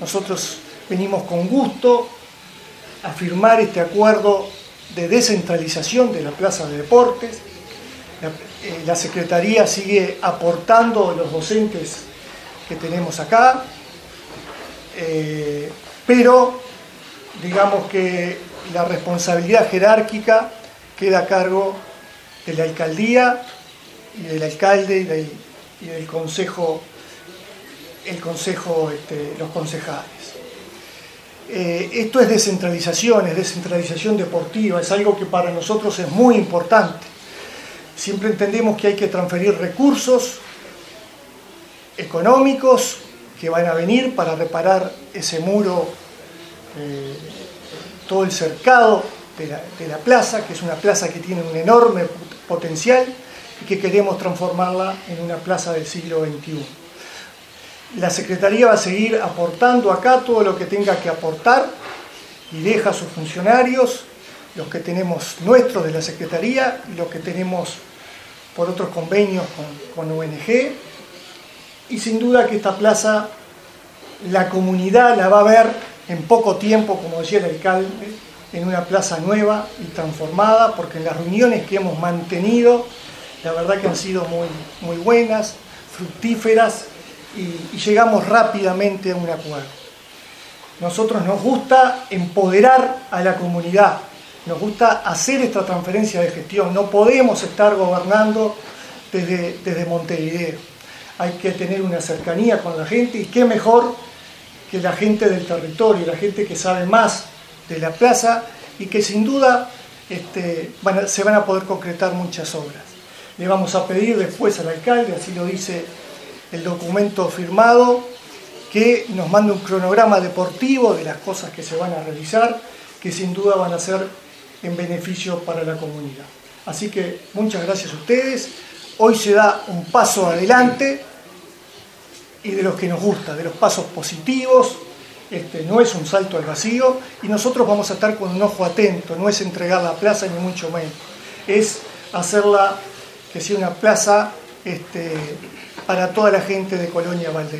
nosotros venimos con gusto a firmar este acuerdo de descentralización de la Plaza de Deportes. La, eh, Secretaría sigue aportando los docentes que tenemos acá, eh, pero digamos que la responsabilidad jerárquica queda a cargo de la alcaldía y del alcalde y del, consejo, el consejo, este, los concejales. Eh, esto es descentralización, es descentralización deportiva, es algo que para nosotros es muy importante. Siempre entendemos que hay que transferir recursos económicos que van a venir para reparar ese muro, eh, todo el cercado de la, de la plaza, que es una plaza que tiene un enorme potencial y que queremos transformarla en una plaza del siglo XXI. La Secretaría va a seguir aportando acá todo lo que tenga que aportar y deja a sus funcionarios, los que tenemos nuestros de la Secretaría y los que tenemos por otros convenios con, con ONG. Y sin duda que esta plaza la comunidad la va a ver en poco tiempo, como decía el alcalde, en una plaza nueva y transformada, porque en las reuniones que hemos mantenido, la verdad que han sido muy, muy buenas, fructíferas y, llegamos rápidamente a un acuerdo. Nosotros nos gusta empoderar a la comunidad, nos gusta hacer esta transferencia de gestión, no podemos estar gobernando desde, desde Montevideo. Hay que tener una cercanía con la gente y qué mejor que la gente del territorio, la gente que sabe más de la plaza y que sin duda este, se van a poder concretar muchas obras. Le vamos a pedir después al alcalde, así lo dice el documento firmado, que nos mande un cronograma deportivo de las cosas que se van a realizar, que sin duda van a ser en beneficio para la comunidad. Así que muchas gracias a ustedes. Hoy se da un paso adelante y de los que nos gusta, de los pasos positivos, este, no es un salto al vacío y nosotros vamos a estar con un ojo atento, no es entregar la plaza ni mucho menos, es hacerla que sea una plaza este, para toda la gente de Colonia Valdez.